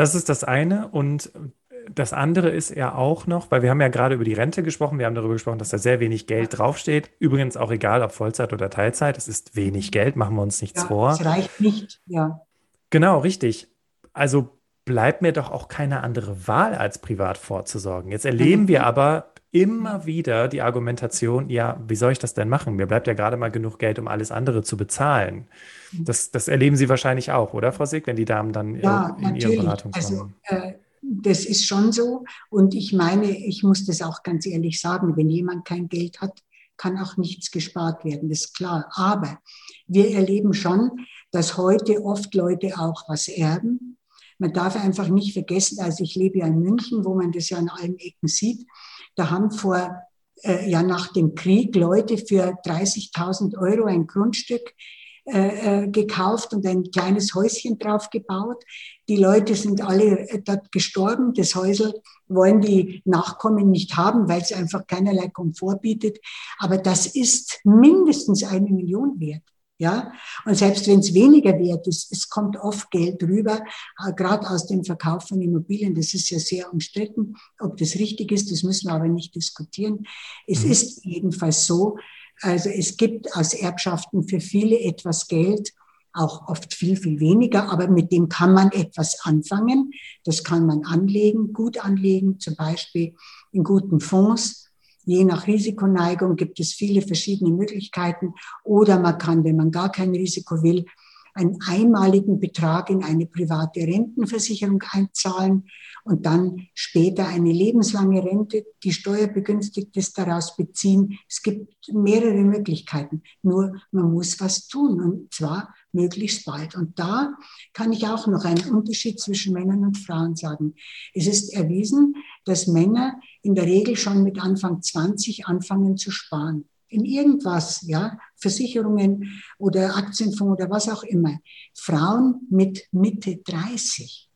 Das ist das eine. Und das andere ist ja auch noch, weil wir haben ja gerade über die Rente gesprochen, wir haben darüber gesprochen, dass da sehr wenig Geld draufsteht. Übrigens auch egal, ob Vollzeit oder Teilzeit, es ist wenig Geld, machen wir uns nichts ja, vor. Es reicht nicht, ja. Genau, richtig. Also bleibt mir doch auch keine andere Wahl, als privat vorzusorgen. Jetzt erleben wir aber immer wieder die Argumentation, ja, wie soll ich das denn machen? Mir bleibt ja gerade mal genug Geld, um alles andere zu bezahlen. Mhm. Das, das erleben Sie wahrscheinlich auch, oder, Frau Sieg, wenn die Damen dann ja, in natürlich. ihre Beratung also, kommen? Also, äh, das ist schon so. Und ich meine, ich muss das auch ganz ehrlich sagen, wenn jemand kein Geld hat, kann auch nichts gespart werden, das ist klar. Aber wir erleben schon, dass heute oft Leute auch was erben. Man darf einfach nicht vergessen, also ich lebe ja in München, wo man das ja an allen Ecken sieht. Da haben vor, äh, ja nach dem Krieg Leute für 30.000 Euro ein Grundstück äh, äh, gekauft und ein kleines Häuschen drauf gebaut. Die Leute sind alle äh, dort gestorben. Das Häusel wollen die Nachkommen nicht haben, weil es einfach keinerlei Komfort bietet. Aber das ist mindestens eine Million wert. Ja, und selbst wenn es weniger wert ist, es kommt oft Geld rüber, äh, gerade aus dem Verkauf von Immobilien. Das ist ja sehr umstritten. Ob das richtig ist, das müssen wir aber nicht diskutieren. Es mhm. ist jedenfalls so, also es gibt aus Erbschaften für viele etwas Geld, auch oft viel, viel weniger, aber mit dem kann man etwas anfangen. Das kann man anlegen, gut anlegen, zum Beispiel in guten Fonds Je nach Risikoneigung gibt es viele verschiedene Möglichkeiten. Oder man kann, wenn man gar kein Risiko will, einen einmaligen Betrag in eine private Rentenversicherung einzahlen und dann später eine lebenslange Rente, die steuerbegünstigt ist, daraus beziehen. Es gibt mehrere Möglichkeiten. Nur man muss was tun und zwar möglichst bald. Und da kann ich auch noch einen Unterschied zwischen Männern und Frauen sagen. Es ist erwiesen, dass Männer in der Regel schon mit Anfang 20 anfangen zu sparen. In irgendwas, ja, Versicherungen oder Aktienfonds oder was auch immer. Frauen mit Mitte 30.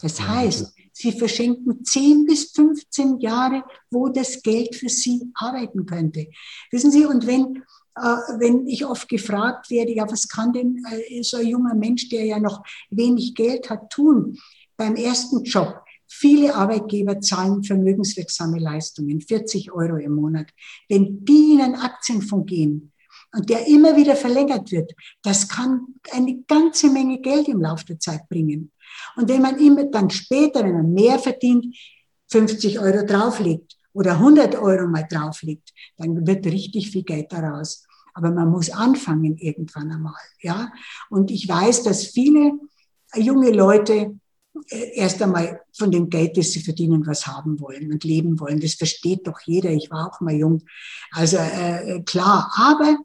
Das heißt, sie verschenken 10 bis 15 Jahre, wo das Geld für sie arbeiten könnte. Wissen Sie, und wenn, wenn ich oft gefragt werde, ja, was kann denn äh, so ein junger Mensch, der ja noch wenig Geld hat, tun beim ersten Job? Viele Arbeitgeber zahlen vermögenswirksame Leistungen, 40 Euro im Monat. Wenn die in einen Aktienfonds gehen und der immer wieder verlängert wird, das kann eine ganze Menge Geld im Laufe der Zeit bringen. Und wenn man immer dann später, wenn man mehr verdient, 50 Euro drauflegt oder 100 Euro mal drauflegt, dann wird richtig viel Geld daraus. Aber man muss anfangen irgendwann einmal, ja. Und ich weiß, dass viele junge Leute äh, erst einmal von dem Geld, das sie verdienen, was haben wollen und leben wollen. Das versteht doch jeder. Ich war auch mal jung. Also äh, äh klar, aber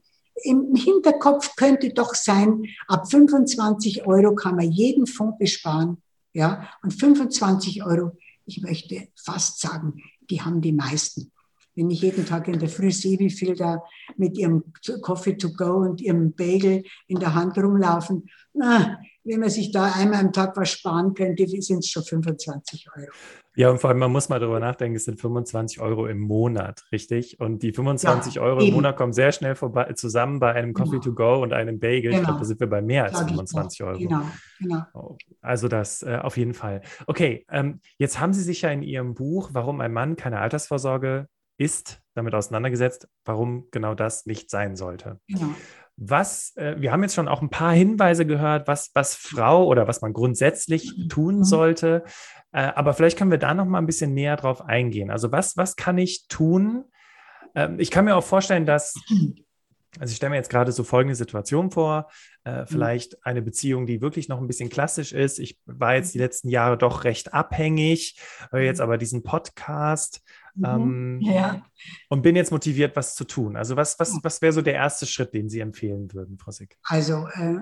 im Hinterkopf könnte doch sein, ab 25 Euro kann man jeden Fonds besparen. Ja, und 25 Euro, ich möchte fast sagen, die haben die meisten. Wenn ich jeden Tag in der Früh sehe, wie viel da mit ihrem Coffee to go und ihrem Bagel in der Hand rumlaufen, na, wenn man sich da einmal am Tag was sparen könnte, sind es schon 25 Euro. Ja, und vor allem, man muss mal darüber nachdenken, es sind 25 Euro im Monat, richtig? Und die 25 ja, Euro im Monat kommen sehr schnell vorbei, zusammen bei einem Coffee genau. to go und einem Bagel. Genau. Ich glaube, da sind wir bei mehr als 25 Euro. Genau, genau. Oh, also das äh, auf jeden Fall. Okay, ähm, jetzt haben Sie sich ja in Ihrem Buch, warum ein Mann keine Altersvorsorge ist, damit auseinandergesetzt, warum genau das nicht sein sollte. Genau. Was, äh, wir haben jetzt schon auch ein paar Hinweise gehört, was, was Frau oder was man grundsätzlich mhm. tun mhm. sollte. Äh, aber vielleicht können wir da noch mal ein bisschen näher drauf eingehen. Also was, was kann ich tun? Ähm, ich kann mir auch vorstellen, dass, also ich stelle mir jetzt gerade so folgende Situation vor, äh, mhm. vielleicht eine Beziehung, die wirklich noch ein bisschen klassisch ist. Ich war jetzt die letzten Jahre doch recht abhängig, höre jetzt aber diesen Podcast Mhm. Ähm, ja. Und bin jetzt motiviert, was zu tun. Also was, was, was wäre so der erste Schritt, den Sie empfehlen würden, Frau Sick? Also äh,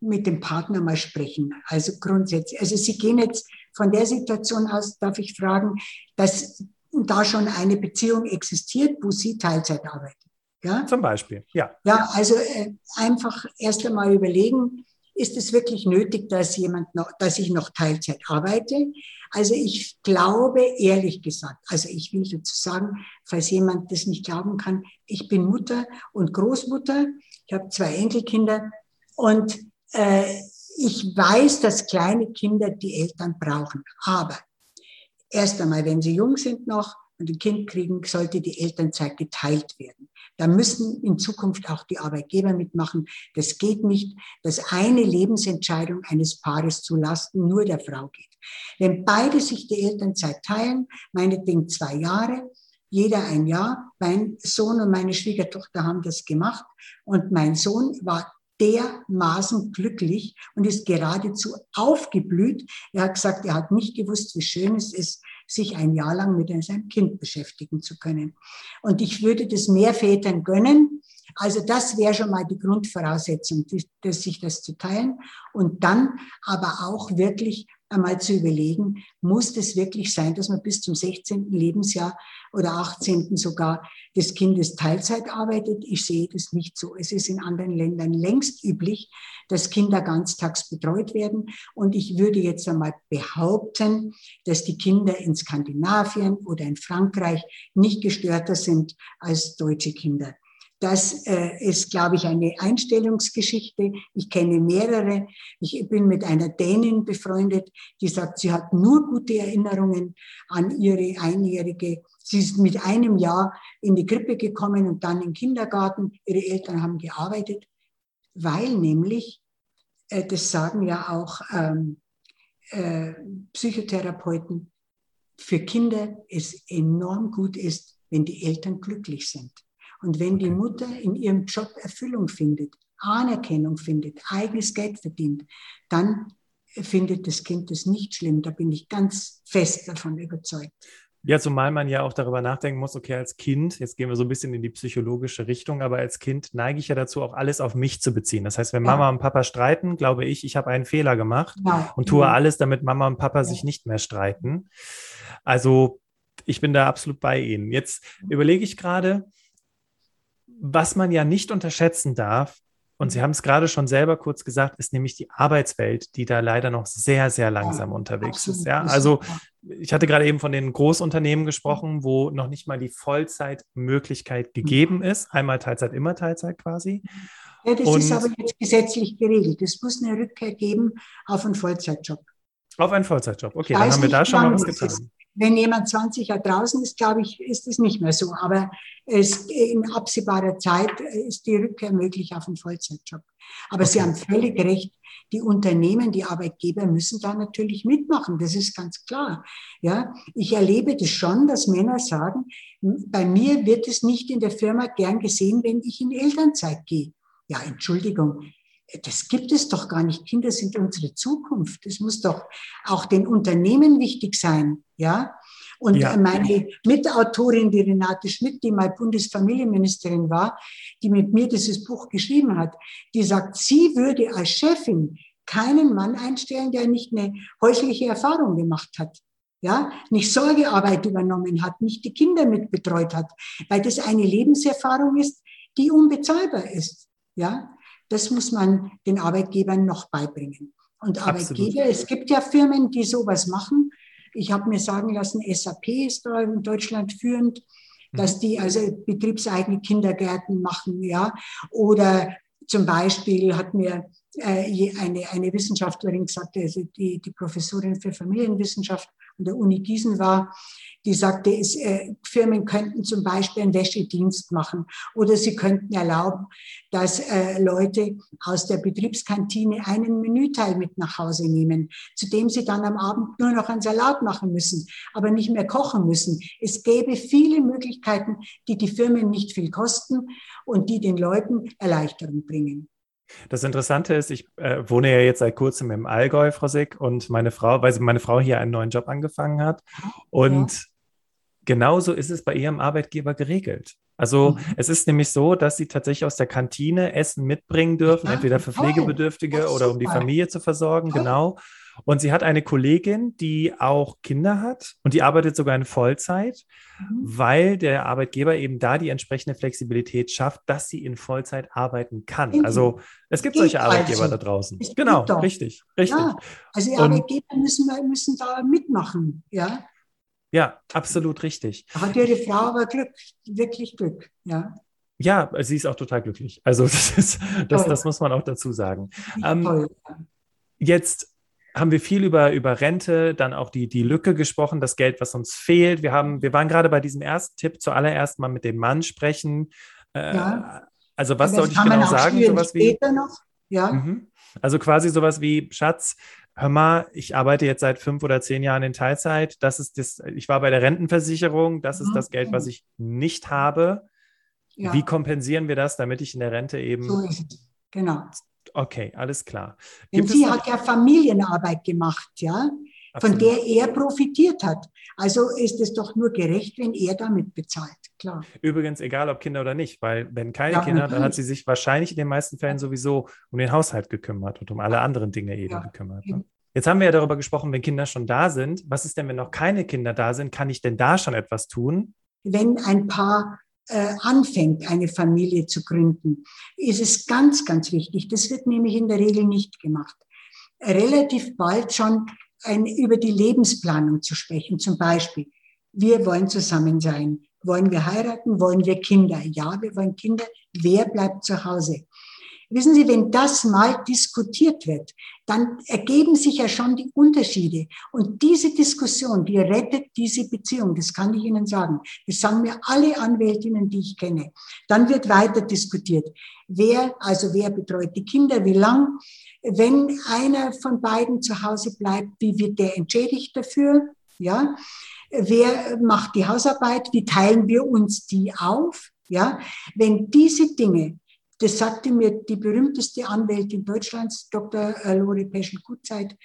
mit dem Partner mal sprechen. Also grundsätzlich. Also Sie gehen jetzt von der Situation aus, darf ich fragen, dass da schon eine Beziehung existiert, wo Sie Teilzeit arbeiten. Ja? Zum Beispiel, ja. Ja, also äh, einfach erst einmal überlegen, ist es wirklich nötig, dass jemand noch, dass ich noch Teilzeit arbeite? Also ich glaube ehrlich gesagt, also ich will dazu sagen, falls jemand das nicht glauben kann, ich bin Mutter und Großmutter. Ich habe zwei Enkelkinder und äh, ich weiß, dass kleine Kinder die Eltern brauchen. Aber erst einmal, wenn sie jung sind noch ein Kind kriegen, sollte die Elternzeit geteilt werden. Da müssen in Zukunft auch die Arbeitgeber mitmachen. Das geht nicht, dass eine Lebensentscheidung eines Paares zu Lasten nur der Frau geht. Wenn beide sich die Elternzeit teilen, meinetwegen zwei Jahre, jeder ein Jahr. Mein Sohn und meine Schwiegertochter haben das gemacht und mein Sohn war dermaßen glücklich und ist geradezu aufgeblüht. Er hat gesagt, er hat nicht gewusst, wie schön es ist, sich ein Jahr lang mit seinem Kind beschäftigen zu können. Und ich würde das mehr Vätern gönnen. Also das wäre schon mal die Grundvoraussetzung, sich das zu teilen und dann aber auch wirklich einmal zu überlegen, muss das wirklich sein, dass man bis zum 16. Lebensjahr oder 18. sogar des Kindes Teilzeit arbeitet? Ich sehe das nicht so. Es ist in anderen Ländern längst üblich, dass Kinder ganztags betreut werden. Und ich würde jetzt einmal behaupten, dass die Kinder in Skandinavien oder in Frankreich nicht gestörter sind als deutsche Kinder. Das äh, ist, glaube ich, eine Einstellungsgeschichte. Ich kenne mehrere. Ich bin mit einer Dänin befreundet, die sagt, sie hat nur gute Erinnerungen an ihre Einjährige. Sie ist mit einem Jahr in die Krippe gekommen und dann in den Kindergarten. Ihre Eltern haben gearbeitet, weil nämlich, äh, das sagen ja auch ähm, äh, Psychotherapeuten, für Kinder es enorm gut ist, wenn die Eltern glücklich sind. Und wenn die Mutter in ihrem Job Erfüllung findet, Anerkennung findet, eigenes Geld verdient, dann findet das Kind das nicht schlimm. Da bin ich ganz fest davon überzeugt. Ja, zumal man ja auch darüber nachdenken muss, okay, als Kind, jetzt gehen wir so ein bisschen in die psychologische Richtung, aber als Kind neige ich ja dazu, auch alles auf mich zu beziehen. Das heißt, wenn Mama ja. und Papa streiten, glaube ich, ich habe einen Fehler gemacht ja. und tue alles, damit Mama und Papa ja. sich nicht mehr streiten. Also ich bin da absolut bei Ihnen. Jetzt überlege ich gerade, was man ja nicht unterschätzen darf, und Sie haben es gerade schon selber kurz gesagt, ist nämlich die Arbeitswelt, die da leider noch sehr, sehr langsam ja, unterwegs absolut. ist. Ja, also ich hatte gerade eben von den Großunternehmen gesprochen, wo noch nicht mal die Vollzeitmöglichkeit mhm. gegeben ist. Einmal Teilzeit, immer Teilzeit quasi. Ja, das und, ist aber jetzt gesetzlich geregelt. Es muss eine Rückkehr geben auf einen Vollzeitjob. Auf einen Vollzeitjob. Okay, dann haben wir da schon mal was getan. Ist. Wenn jemand 20 Jahre draußen ist, glaube ich, ist es nicht mehr so. Aber es, in absehbarer Zeit ist die Rückkehr möglich auf einen Vollzeitjob. Aber okay. Sie haben völlig recht. Die Unternehmen, die Arbeitgeber müssen da natürlich mitmachen. Das ist ganz klar. Ja, ich erlebe das schon, dass Männer sagen, bei mir wird es nicht in der Firma gern gesehen, wenn ich in Elternzeit gehe. Ja, Entschuldigung das gibt es doch gar nicht. Kinder sind unsere Zukunft. Das muss doch auch den Unternehmen wichtig sein, ja. Und ja. meine Mitautorin, die Renate Schmidt, die mal Bundesfamilienministerin war, die mit mir dieses Buch geschrieben hat, die sagt, sie würde als Chefin keinen Mann einstellen, der nicht eine häusliche Erfahrung gemacht hat. Ja, nicht Sorgearbeit übernommen hat, nicht die Kinder mitbetreut hat, weil das eine Lebenserfahrung ist, die unbezahlbar ist. Ja, das muss man den Arbeitgebern noch beibringen. Und Arbeitgeber, Absolut. es gibt ja Firmen, die sowas machen. Ich habe mir sagen lassen, SAP ist da in Deutschland führend, mhm. dass die also betriebseigene Kindergärten machen, ja. Oder zum Beispiel hat mir äh, eine, eine Wissenschaftlerin gesagt, also die, die Professorin für Familienwissenschaft an der Uni Gießen war, die sagte, es, äh, Firmen könnten zum Beispiel einen Wäschedienst machen oder sie könnten erlauben, dass äh, Leute aus der Betriebskantine einen Menüteil mit nach Hause nehmen, zu dem sie dann am Abend nur noch einen Salat machen müssen, aber nicht mehr kochen müssen. Es gäbe viele Möglichkeiten, die die Firmen nicht viel kosten und die den Leuten Erleichterung bringen. Das Interessante ist, ich äh, wohne ja jetzt seit kurzem im Allgäu, Frau Sick, und meine Frau, weil meine Frau hier einen neuen Job angefangen hat. Und ja. genauso ist es bei ihrem Arbeitgeber geregelt. Also mhm. es ist nämlich so, dass sie tatsächlich aus der Kantine Essen mitbringen dürfen, ja, entweder für Pflegebedürftige oder um die Familie zu versorgen, genau. Und sie hat eine Kollegin, die auch Kinder hat und die arbeitet sogar in Vollzeit, mhm. weil der Arbeitgeber eben da die entsprechende Flexibilität schafft, dass sie in Vollzeit arbeiten kann. Mhm. Also es gibt solche Arbeitgeber also. da draußen. Es genau, richtig, richtig. Ja, also die Arbeitgeber müssen, müssen da mitmachen, ja. Ja, absolut richtig. Hat ihre Frau aber Glück, wirklich Glück, ja. Ja, sie ist auch total glücklich. Also das, ist, das, das muss man auch dazu sagen. Ähm, jetzt haben wir viel über, über Rente, dann auch die, die Lücke gesprochen, das Geld, was uns fehlt. Wir, haben, wir waren gerade bei diesem ersten Tipp, zuallererst mal mit dem Mann sprechen. Äh, ja. Also was sollte ich genau sagen? Sowas wie. Ja. Mhm. Also quasi sowas wie, Schatz, hör mal, ich arbeite jetzt seit fünf oder zehn Jahren in Teilzeit. Das ist das, ich war bei der Rentenversicherung, das ist mhm. das Geld, was ich nicht habe. Ja. Wie kompensieren wir das, damit ich in der Rente eben. So. Genau. Okay, alles klar. Gibt Denn sie hat ja Familienarbeit gemacht, ja, Absolut. von der er profitiert hat. Also ist es doch nur gerecht, wenn er damit bezahlt, klar. Übrigens, egal ob Kinder oder nicht, weil wenn keine ja, Kinder, dann hat sie sich wahrscheinlich in den meisten Fällen sowieso um den Haushalt gekümmert und um alle anderen Dinge eben ja, gekümmert. Ne? Jetzt haben wir ja darüber gesprochen, wenn Kinder schon da sind. Was ist denn, wenn noch keine Kinder da sind? Kann ich denn da schon etwas tun? Wenn ein Paar anfängt, eine Familie zu gründen, ist es ganz, ganz wichtig. Das wird nämlich in der Regel nicht gemacht. Relativ bald schon ein, über die Lebensplanung zu sprechen. Zum Beispiel, wir wollen zusammen sein. Wollen wir heiraten? Wollen wir Kinder? Ja, wir wollen Kinder. Wer bleibt zu Hause? Wissen Sie, wenn das mal diskutiert wird, dann ergeben sich ja schon die Unterschiede. Und diese Diskussion, die rettet diese Beziehung, das kann ich Ihnen sagen. Das sagen mir alle Anwältinnen, die ich kenne. Dann wird weiter diskutiert. Wer, also wer betreut die Kinder, wie lang? Wenn einer von beiden zu Hause bleibt, wie wird der entschädigt dafür? Ja? Wer macht die Hausarbeit? Wie teilen wir uns die auf? Ja? Wenn diese Dinge das sagte mir die berühmteste Anwältin Deutschlands, Dr. Äh, Lore Peschel-Gutzeit,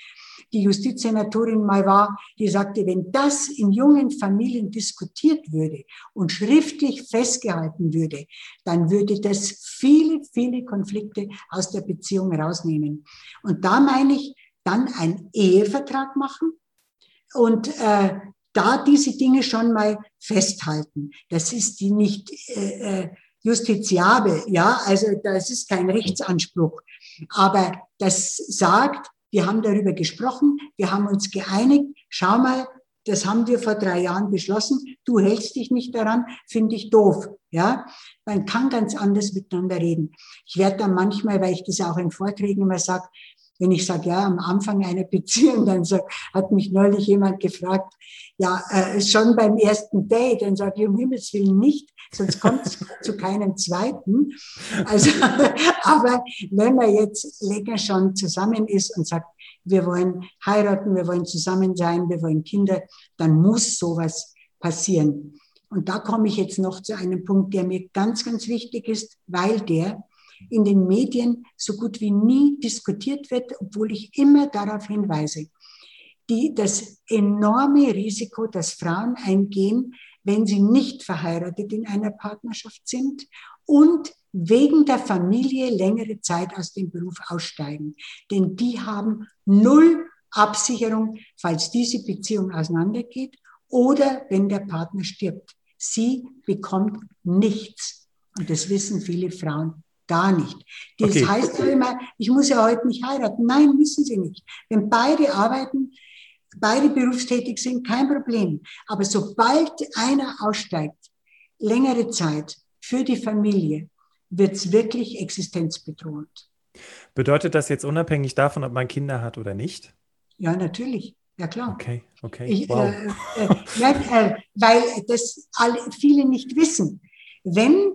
die Justizsenatorin mal war, die sagte, wenn das in jungen Familien diskutiert würde und schriftlich festgehalten würde, dann würde das viele, viele Konflikte aus der Beziehung rausnehmen. Und da meine ich, dann einen Ehevertrag machen und äh, da diese Dinge schon mal festhalten. Das ist die nicht äh, äh justiziabel, ja, also das ist kein Rechtsanspruch. Aber das sagt, wir haben darüber gesprochen, wir haben uns geeinigt, schau mal, das haben wir vor drei Jahren beschlossen, du hältst dich nicht daran, finde ich doof, ja. Man kann ganz anders miteinander reden. Ich werde dann manchmal, weil ich das auch in Vorträgen immer sage, wenn ich sage, ja, am Anfang einer Beziehung, dann so, hat mich neulich jemand gefragt, ja, äh, schon beim ersten Date, dann sage ich, um Himmels Willen nicht, sonst kommt es zu keinem zweiten. Also, aber wenn man jetzt länger schon zusammen ist und sagt, wir wollen heiraten, wir wollen zusammen sein, wir wollen Kinder, dann muss sowas passieren. Und da komme ich jetzt noch zu einem Punkt, der mir ganz, ganz wichtig ist, weil der in den Medien so gut wie nie diskutiert wird, obwohl ich immer darauf hinweise. Die, das enorme Risiko, das Frauen eingehen, wenn sie nicht verheiratet in einer Partnerschaft sind und wegen der Familie längere Zeit aus dem Beruf aussteigen. Denn die haben null Absicherung, falls diese Beziehung auseinandergeht oder wenn der Partner stirbt. Sie bekommt nichts. Und das wissen viele Frauen Gar nicht. Das okay. heißt ja immer, ich muss ja heute nicht heiraten. Nein, müssen sie nicht. Wenn beide arbeiten, beide berufstätig sind, kein Problem. Aber sobald einer aussteigt, längere Zeit für die Familie, wird es wirklich existenzbedrohend. Bedeutet das jetzt unabhängig davon, ob man Kinder hat oder nicht? Ja, natürlich. Ja, klar. Okay, okay. Ich, wow. äh, äh, ja, äh, weil das alle, viele nicht wissen. Wenn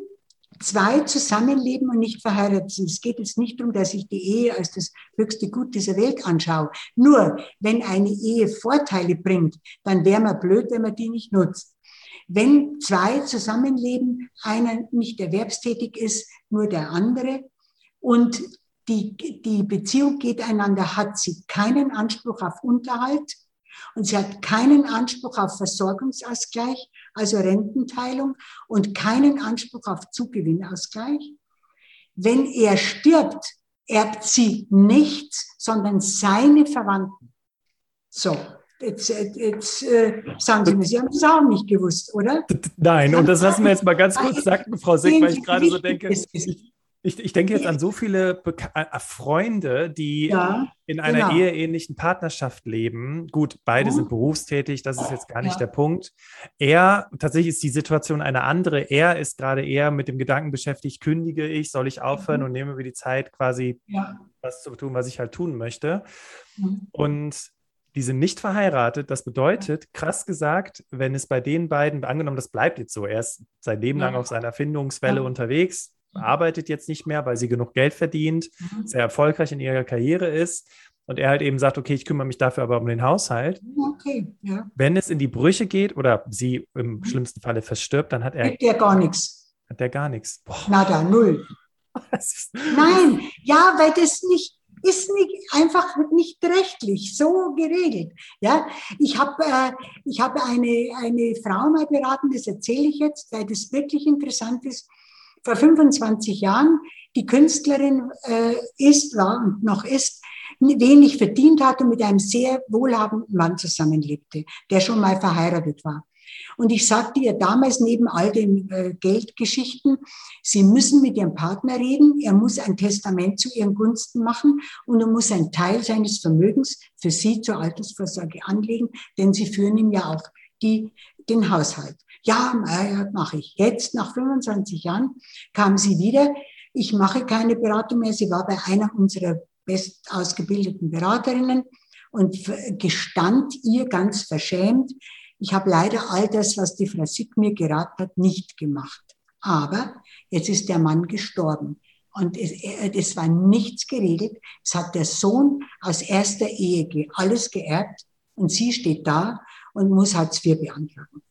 zwei zusammenleben und nicht verheiratet sind. Es geht jetzt nicht darum, dass ich die Ehe als das höchste Gut dieser Welt anschaue. Nur, wenn eine Ehe Vorteile bringt, dann wäre man blöd, wenn man die nicht nutzt. Wenn zwei zusammenleben, einer nicht erwerbstätig ist, nur der andere, und die, die Beziehung geht einander, hat sie keinen Anspruch auf Unterhalt und sie hat keinen Anspruch auf Versorgungsausgleich, also Rententeilung, und keinen Anspruch auf Zugewinnausgleich. Wenn er stirbt, erbt sie nichts, sondern seine Verwandten. So, Jetzt, jetzt äh, sagen Sie mir, Sie haben das auch nicht gewusst, oder? Nein, und das lassen wir jetzt mal ganz kurz sagen, Frau Sick, weil ich gerade so denke, ich, Ich, ich denke jetzt an so viele Beka äh, Freunde, die ja, in einer genau. eheähnlichen Partnerschaft leben. Gut, beide oh. sind berufstätig, das ist jetzt gar nicht ja. der Punkt. Er, tatsächlich ist die Situation eine andere. Er ist gerade eher mit dem Gedanken beschäftigt, kündige ich, soll ich aufhören mhm. und nehme mir die Zeit, quasi ja. was zu tun, was ich halt tun möchte. Mhm. Und die sind nicht verheiratet. Das bedeutet, krass gesagt, wenn es bei den beiden, angenommen, das bleibt jetzt so, er ist sein Leben lang auf seiner Findungswelle unterwegs, arbeitet jetzt nicht mehr, weil sie genug Geld verdient, mhm. sehr erfolgreich in ihrer Karriere ist. Und er halt eben sagt, okay, ich kümmere mich dafür aber um den Haushalt. Okay, ja. Wenn es in die Brüche geht oder sie im mhm. schlimmsten Falle verstirbt, dann hat er. Hat der gar nichts. Hat der gar nichts. Boah. Nada, null. Nein, ja, weil das nicht ist nicht einfach nicht rechtlich so geregelt. Ja, ich habe äh, ich habe eine eine Frau mal beraten, das erzähle ich jetzt, weil das wirklich interessant ist vor 25 Jahren die Künstlerin äh, ist, war und noch ist, wenig verdient hatte und mit einem sehr wohlhabenden Mann zusammenlebte, der schon mal verheiratet war. Und ich sagte ihr damals neben all den äh, Geldgeschichten, Sie müssen mit Ihrem Partner reden, er muss ein Testament zu Ihren Gunsten machen und er muss einen Teil seines Vermögens für Sie zur Altersvorsorge anlegen, denn Sie führen ihm ja auch die, den Haushalt. Ja, mache ich. Jetzt, nach 25 Jahren, kam sie wieder. Ich mache keine Beratung mehr. Sie war bei einer unserer best ausgebildeten Beraterinnen und gestand ihr ganz verschämt, ich habe leider all das, was die Frau Sick mir geraten hat, nicht gemacht. Aber jetzt ist der Mann gestorben. Und es, es war nichts geregelt. Es hat der Sohn aus erster Ehe alles geerbt und sie steht da und muss Hartz IV beantragen.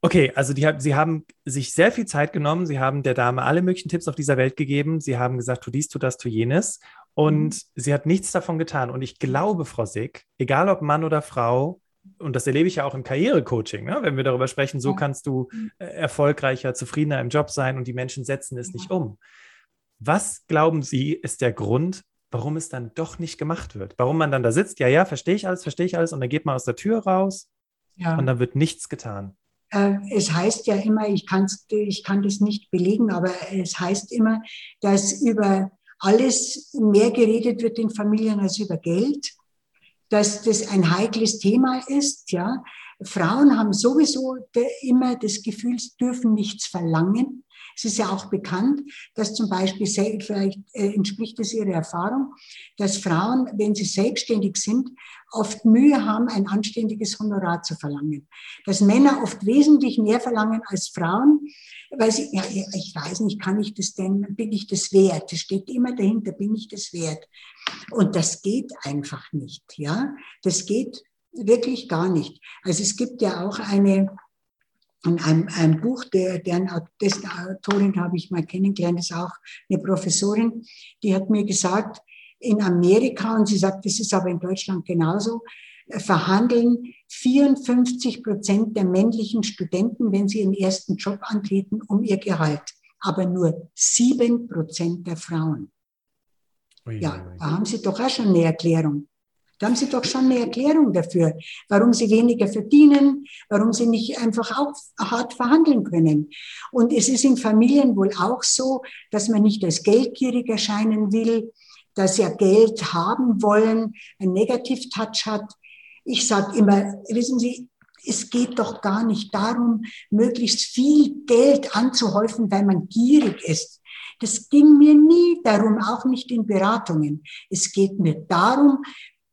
Okay, also die, Sie haben sich sehr viel Zeit genommen. Sie haben der Dame alle möglichen Tipps auf dieser Welt gegeben. Sie haben gesagt, tu dies, tu das, tu jenes. Und mhm. sie hat nichts davon getan. Und ich glaube, Frau Sick, egal ob Mann oder Frau, und das erlebe ich ja auch im Karrierecoaching, ne? wenn wir darüber sprechen, so kannst du mhm. äh, erfolgreicher, zufriedener im Job sein und die Menschen setzen es nicht um. Was glauben Sie, ist der Grund, warum es dann doch nicht gemacht wird? Warum man dann da sitzt, ja, ja, verstehe ich alles, verstehe ich alles, und dann geht man aus der Tür raus ja. und dann wird nichts getan. Äh, es heißt ja immer, ich, kann's, ich kann das nicht belegen, aber es heißt immer, dass über alles mehr geredet wird in Familien als über Geld, dass das ein heikles Thema ist. Ja. Frauen haben sowieso immer das Gefühl, sie dürfen nichts verlangen. Es ist ja auch bekannt, dass zum Beispiel, vielleicht äh, entspricht es ihrer Erfahrung, dass Frauen, wenn sie selbstständig sind, oft Mühe haben, ein anständiges Honorar zu verlangen. Dass Männer oft wesentlich mehr verlangen als Frauen, weil sie, ja, ich weiß nicht, kann ich das denn, bin ich das wert? Das steht immer dahinter, bin ich das wert? Und das geht einfach nicht, ja. Das geht wirklich gar nicht. Also es gibt ja auch eine, in einem, einem Buch, der, deren, dessen Autorin habe ich mal kennengelernt, ist auch eine Professorin, die hat mir gesagt, in Amerika, und sie sagt, das ist aber in Deutschland genauso, äh, verhandeln 54 Prozent der männlichen Studenten, wenn sie ihren ersten Job antreten, um ihr Gehalt, aber nur sieben Prozent der Frauen. Ja, da haben Sie doch auch schon eine Erklärung. Da haben Sie doch schon eine Erklärung dafür, warum Sie weniger verdienen, warum Sie nicht einfach auch hart verhandeln können. Und es ist in Familien wohl auch so, dass man nicht als geldgierig erscheinen will, dass ja Geld haben wollen, ein Negativ-Touch hat. Ich sage immer, wissen Sie, es geht doch gar nicht darum, möglichst viel Geld anzuhäufen, weil man gierig ist. Das ging mir nie darum, auch nicht in Beratungen. Es geht mir darum,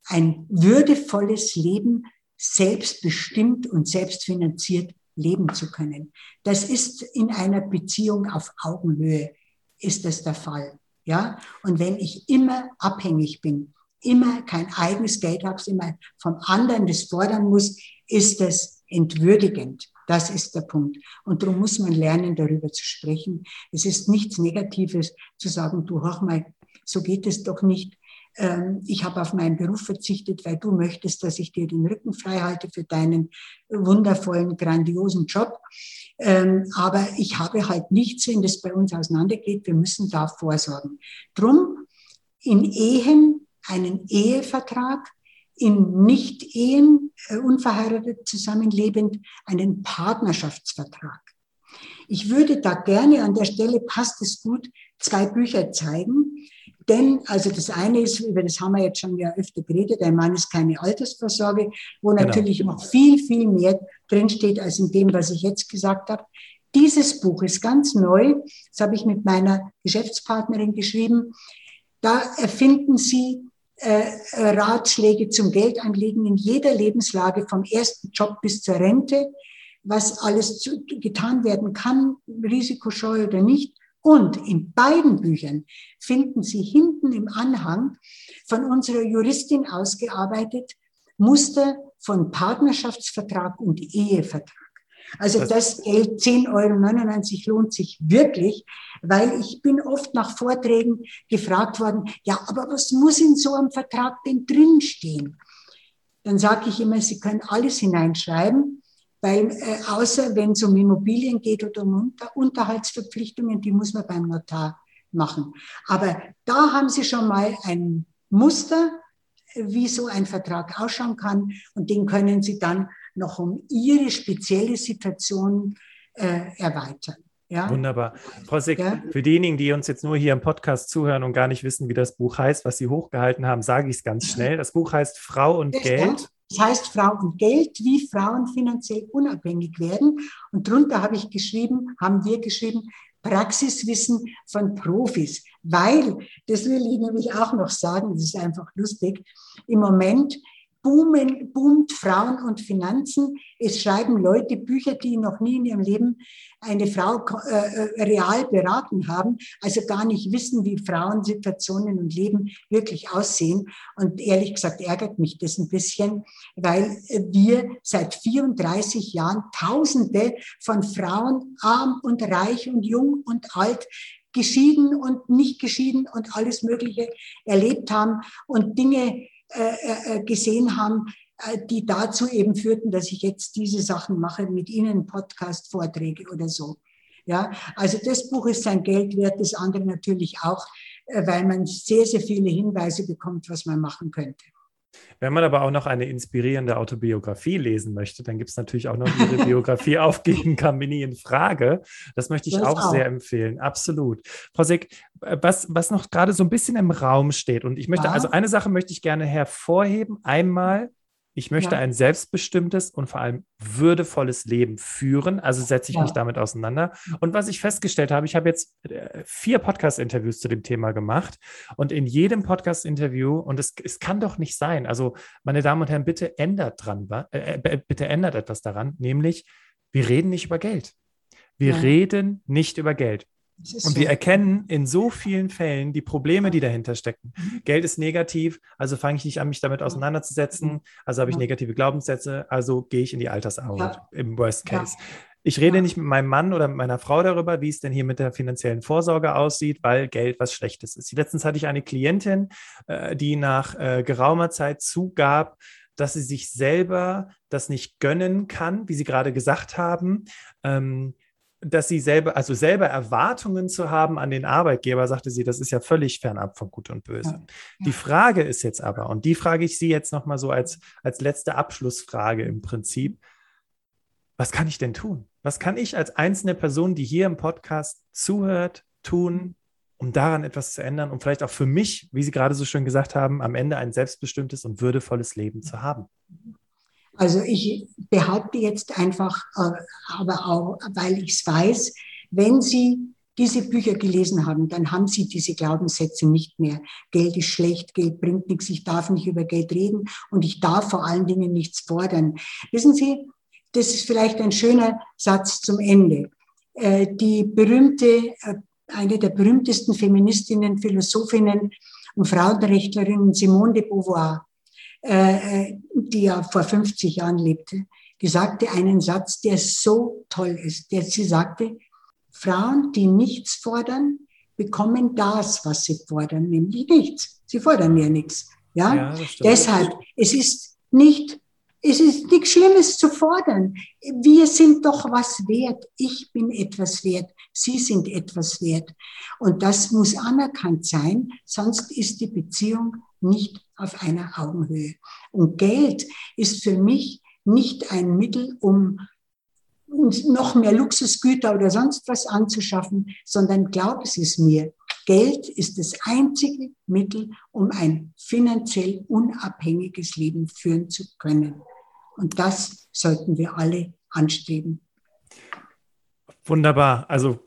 ein würdevolles Leben selbstbestimmt und selbstfinanziert leben zu können. Das ist in einer Beziehung auf Augenhöhe, ist das der Fall. Ja, und wenn ich immer abhängig bin, immer kein eigenes Geld habe, immer vom anderen das fordern muss, ist das entwürdigend. Das ist der Punkt. Und darum muss man lernen, darüber zu sprechen. Es ist nichts Negatives zu sagen, du hör mal, so geht es doch nicht. Ähm, ich habe auf meinen Beruf verzichtet, weil du möchtest, dass ich dir den Rücken frei halte für deinen wundervollen, grandiosen Job. Ähm, aber ich habe halt nichts, wenn das bei uns auseinandergeht. Wir müssen da vorsorgen. Drum in Ehen einen Ehevertrag, in Nicht-Ehen, äh, unverheiratet zusammenlebend, einen Partnerschaftsvertrag. Ich würde da gerne an der Stelle, passt es gut, zwei Bücher zeigen. Denn, also das eine ist, über das haben wir jetzt schon ja öfter geredet, ein Mann ist keine Altersvorsorge, wo genau. natürlich noch viel, viel mehr drinsteht als in dem, was ich jetzt gesagt habe. Dieses Buch ist ganz neu. Das habe ich mit meiner Geschäftspartnerin geschrieben. Da erfinden Sie äh, Ratschläge zum Geldanlegen in jeder Lebenslage, vom ersten Job bis zur Rente, was alles zu, getan werden kann, risikoscheu oder nicht. Und in beiden Büchern finden Sie hinten im Anhang von unserer Juristin ausgearbeitet Muster von Partnerschaftsvertrag und Ehevertrag. Also das Geld 10,99 Euro lohnt sich wirklich, weil ich bin oft nach Vorträgen gefragt worden, ja, aber was muss in so einem Vertrag denn drinstehen? Dann sage ich immer, Sie können alles hineinschreiben, weil äh, außer wenn es um Immobilien geht oder um Unter Unterhaltsverpflichtungen, die muss man beim Notar machen. Aber da haben Sie schon mal ein Muster, wie so ein Vertrag ausschauen kann und den können Sie dann noch um Ihre spezielle Situation äh, erweitern. Ja? Wunderbar. Frau Sick, ja? für diejenigen, die uns jetzt nur hier im Podcast zuhören und gar nicht wissen, wie das Buch heißt, was Sie hochgehalten haben, sage ich es ganz schnell. Das Buch heißt Frau und Geld. Das heißt Frau und Geld, wie Frauen finanziell unabhängig werden. Und darunter habe ich geschrieben, haben wir geschrieben, Praxiswissen von Profis. Weil, das will ich nämlich auch noch sagen, das ist einfach lustig, im Moment boomen, boomt Frauen und Finanzen. Es schreiben Leute Bücher, die noch nie in ihrem Leben eine Frau äh, real beraten haben, also gar nicht wissen, wie Frauensituationen und Leben wirklich aussehen. Und ehrlich gesagt ärgert mich das ein bisschen, weil wir seit 34 Jahren Tausende von Frauen, arm und reich und jung und alt, geschieden und nicht geschieden und alles Mögliche erlebt haben und Dinge äh, äh, gesehen haben, äh, die dazu eben führten, dass ich jetzt diese Sachen mache, mit Ihnen Podcast-Vorträge oder so. Ja, also das Buch ist sein Geld wert, das andere natürlich auch, weil man sehr, sehr viele Hinweise bekommt, was man machen könnte. Wenn man aber auch noch eine inspirierende Autobiografie lesen möchte, dann gibt es natürlich auch noch Ihre Biografie aufgeben kam mir nie in Frage. Das möchte ich auch, auch, sehr empfehlen. Absolut. Frau Sick, was, was noch gerade so ein bisschen im Raum steht, und ich möchte, ja. also eine Sache möchte ich gerne hervorheben. Einmal ich möchte ja. ein selbstbestimmtes und vor allem würdevolles Leben führen. Also setze ich ja. mich damit auseinander. Und was ich festgestellt habe, ich habe jetzt äh, vier Podcast-Interviews zu dem Thema gemacht. Und in jedem Podcast-Interview, und es, es kann doch nicht sein, also meine Damen und Herren, bitte ändert dran, äh, äh bitte ändert etwas daran, nämlich wir reden nicht über Geld. Wir ja. reden nicht über Geld. Und so. wir erkennen in so vielen Fällen die Probleme, die dahinter stecken. Mhm. Geld ist negativ, also fange ich nicht an, mich damit auseinanderzusetzen, also habe ich negative Glaubenssätze, also gehe ich in die Altersarmut ja. im Worst Case. Ja. Ich rede ja. nicht mit meinem Mann oder mit meiner Frau darüber, wie es denn hier mit der finanziellen Vorsorge aussieht, weil Geld was Schlechtes ist. Letztens hatte ich eine Klientin, äh, die nach äh, geraumer Zeit zugab, dass sie sich selber das nicht gönnen kann, wie Sie gerade gesagt haben. Ähm, dass sie selber, also selber Erwartungen zu haben an den Arbeitgeber, sagte sie, das ist ja völlig fernab von Gut und Böse. Ja. Die Frage ist jetzt aber, und die frage ich Sie jetzt nochmal so als, als letzte Abschlussfrage im Prinzip, was kann ich denn tun? Was kann ich als einzelne Person, die hier im Podcast zuhört, tun, um daran etwas zu ändern, um vielleicht auch für mich, wie Sie gerade so schön gesagt haben, am Ende ein selbstbestimmtes und würdevolles Leben zu haben? Also ich behaupte jetzt einfach, äh, aber auch, weil ich es weiß, wenn Sie diese Bücher gelesen haben, dann haben Sie diese Glaubenssätze nicht mehr. Geld ist schlecht, Geld bringt nichts, ich darf nicht über Geld reden und ich darf vor allen Dingen nichts fordern. Wissen Sie, das ist vielleicht ein schöner Satz zum Ende. Äh, die berühmte, äh, eine der berühmtesten Feministinnen, Philosophinnen und Frauenrechtlerinnen, Simone de Beauvoir, äh, die ja vor 50 Jahren lebte, die sagte einen Satz, der so toll ist. Der, sie sagte, Frauen, die nichts fordern, bekommen das, was sie fordern, nämlich nichts. Sie fordern ja nichts. Ja, ja deshalb, es ist nicht, es ist nichts Schlimmes zu fordern. Wir sind doch was wert. Ich bin etwas wert. Sie sind etwas wert. Und das muss anerkannt sein, sonst ist die Beziehung nicht auf einer Augenhöhe. Und Geld ist für mich nicht ein Mittel, um uns noch mehr Luxusgüter oder sonst was anzuschaffen, sondern glaub es ist mir, Geld ist das einzige Mittel, um ein finanziell unabhängiges Leben führen zu können. Und das sollten wir alle anstreben. Wunderbar. Also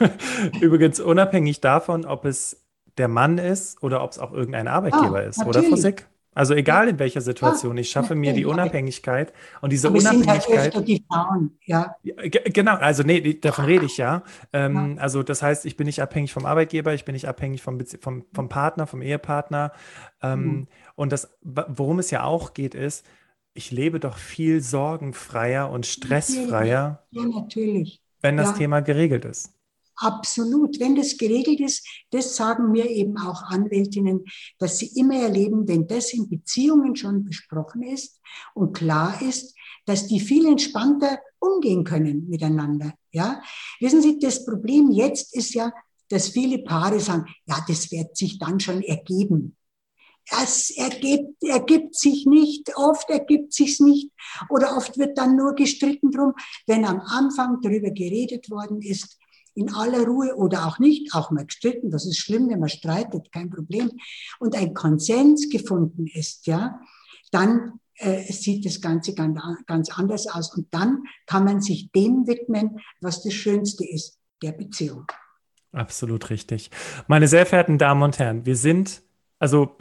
übrigens unabhängig davon, ob es der Mann ist oder ob es auch irgendein Arbeitgeber ah, ist, natürlich. oder Frau Sick? Also egal in welcher Situation, ich schaffe mir die Unabhängigkeit und diese Aber Unabhängigkeit. Sind halt öfter die Frauen, ja. Genau, also nee, davon rede ich ja. Ähm, ja. Also das heißt, ich bin nicht abhängig vom Arbeitgeber, ich bin nicht abhängig vom, vom, vom Partner, vom Ehepartner. Ähm, mhm. Und das, worum es ja auch geht, ist, ich lebe doch viel sorgenfreier und stressfreier. Ja, natürlich. Wenn das ja. Thema geregelt ist. Absolut. Wenn das geregelt ist, das sagen mir eben auch Anwältinnen, dass sie immer erleben, wenn das in Beziehungen schon besprochen ist und klar ist, dass die viel entspannter umgehen können miteinander. Ja, wissen Sie, das Problem jetzt ist ja, dass viele Paare sagen, ja, das wird sich dann schon ergeben. Es ergibt, ergibt sich nicht, oft ergibt sich's nicht oder oft wird dann nur gestritten drum, wenn am Anfang darüber geredet worden ist, in aller Ruhe oder auch nicht, auch mal gestritten, das ist schlimm, wenn man streitet, kein Problem, und ein Konsens gefunden ist, ja, dann äh, sieht das Ganze ganz, ganz anders aus. Und dann kann man sich dem widmen, was das Schönste ist, der Beziehung. Absolut richtig. Meine sehr verehrten Damen und Herren, wir sind also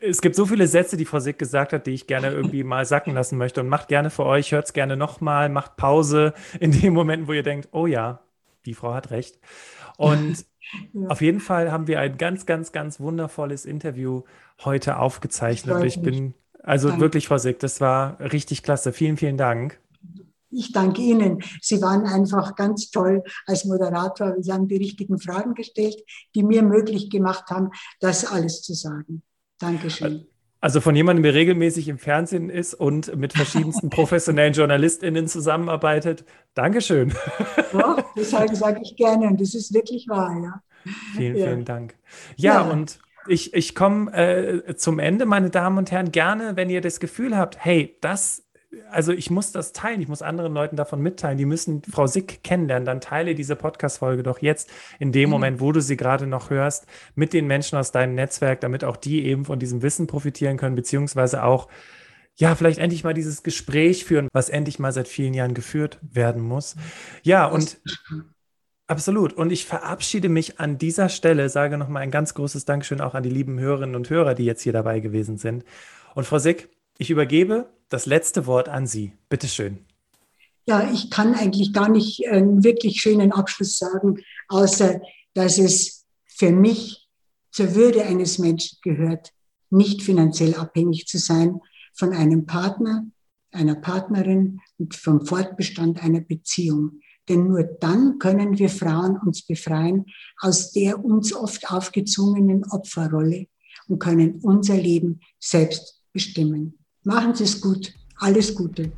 es gibt so viele Sätze, die Frau Sick gesagt hat, die ich gerne irgendwie mal sacken lassen möchte. Und macht gerne für euch, hört es gerne nochmal, macht Pause in dem Moment, wo ihr denkt, oh ja, die Frau hat recht. Und ja. auf jeden Fall haben wir ein ganz, ganz, ganz wundervolles Interview heute aufgezeichnet. Und ich bin also Danke. wirklich, Frau Sick, das war richtig klasse. Vielen, vielen Dank. Ich danke Ihnen. Sie waren einfach ganz toll als Moderator. Sie haben die richtigen Fragen gestellt, die mir möglich gemacht haben, das alles zu sagen. Dankeschön. Also von jemandem, der regelmäßig im Fernsehen ist und mit verschiedensten professionellen JournalistInnen zusammenarbeitet. Dankeschön. Das sage, sage ich gerne und das ist wirklich wahr, ja. Vielen, ja. vielen Dank. Ja, ja. und ich, ich komme äh, zum Ende, meine Damen und Herren, gerne, wenn ihr das Gefühl habt, hey, das also ich muss das teilen, ich muss anderen Leuten davon mitteilen, die müssen Frau Sick kennenlernen, dann teile diese Podcast-Folge doch jetzt in dem mhm. Moment, wo du sie gerade noch hörst, mit den Menschen aus deinem Netzwerk, damit auch die eben von diesem Wissen profitieren können, beziehungsweise auch, ja, vielleicht endlich mal dieses Gespräch führen, was endlich mal seit vielen Jahren geführt werden muss. Ja, und Absolut. Und ich verabschiede mich an dieser Stelle, sage nochmal ein ganz großes Dankeschön auch an die lieben Hörerinnen und Hörer, die jetzt hier dabei gewesen sind. Und Frau Sick, ich übergebe das letzte Wort an Sie. Bitte schön. Ja, ich kann eigentlich gar nicht einen wirklich schönen Abschluss sagen, außer dass es für mich zur Würde eines Menschen gehört, nicht finanziell abhängig zu sein von einem Partner, einer Partnerin und vom Fortbestand einer Beziehung. Denn nur dann können wir Frauen uns befreien aus der uns oft aufgezwungenen Opferrolle und können unser Leben selbst bestimmen. Machen Sie es gut. Alles Gute.